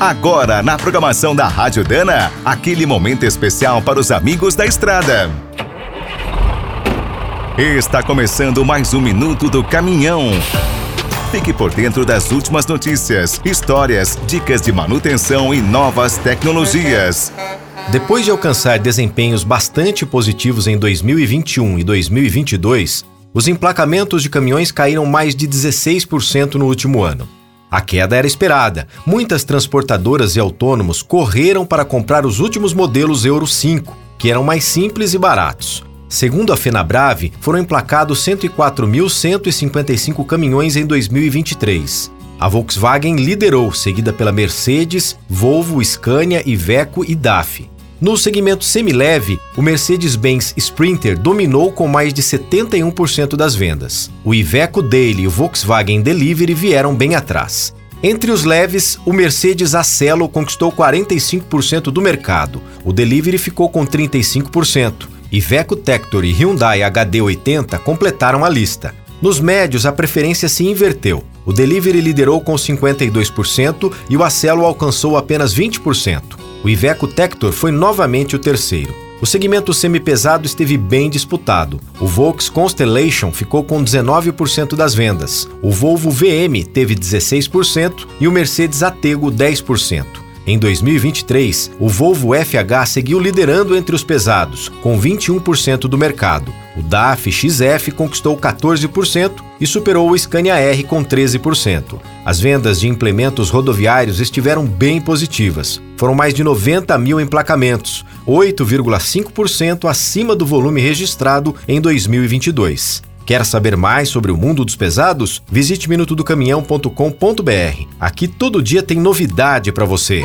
Agora, na programação da Rádio Dana, aquele momento especial para os amigos da estrada. Está começando mais um Minuto do Caminhão. Fique por dentro das últimas notícias, histórias, dicas de manutenção e novas tecnologias. Depois de alcançar desempenhos bastante positivos em 2021 e 2022, os emplacamentos de caminhões caíram mais de 16% no último ano. A queda era esperada. Muitas transportadoras e autônomos correram para comprar os últimos modelos Euro 5, que eram mais simples e baratos. Segundo a FenaBrave, foram emplacados 104.155 caminhões em 2023. A Volkswagen liderou, seguida pela Mercedes, Volvo, Scania, Iveco e DAF. No segmento semileve, o Mercedes-Benz Sprinter dominou com mais de 71% das vendas. O Iveco Daily e o Volkswagen Delivery vieram bem atrás. Entre os leves, o Mercedes Acelo conquistou 45% do mercado. O Delivery ficou com 35%. Iveco Tector e Hyundai HD80 completaram a lista. Nos médios, a preferência se inverteu. O Delivery liderou com 52% e o Acelo alcançou apenas 20%. O Iveco Tector foi novamente o terceiro. O segmento semipesado esteve bem disputado. O Volks Constellation ficou com 19% das vendas. O Volvo VM teve 16% e o Mercedes Atego 10%. Em 2023, o Volvo FH seguiu liderando entre os pesados, com 21% do mercado. O DAF XF conquistou 14% e superou o Scania R com 13%. As vendas de implementos rodoviários estiveram bem positivas. Foram mais de 90 mil emplacamentos, 8,5% acima do volume registrado em 2022. Quer saber mais sobre o mundo dos pesados? Visite minutodocaminhão.com.br. Aqui todo dia tem novidade para você.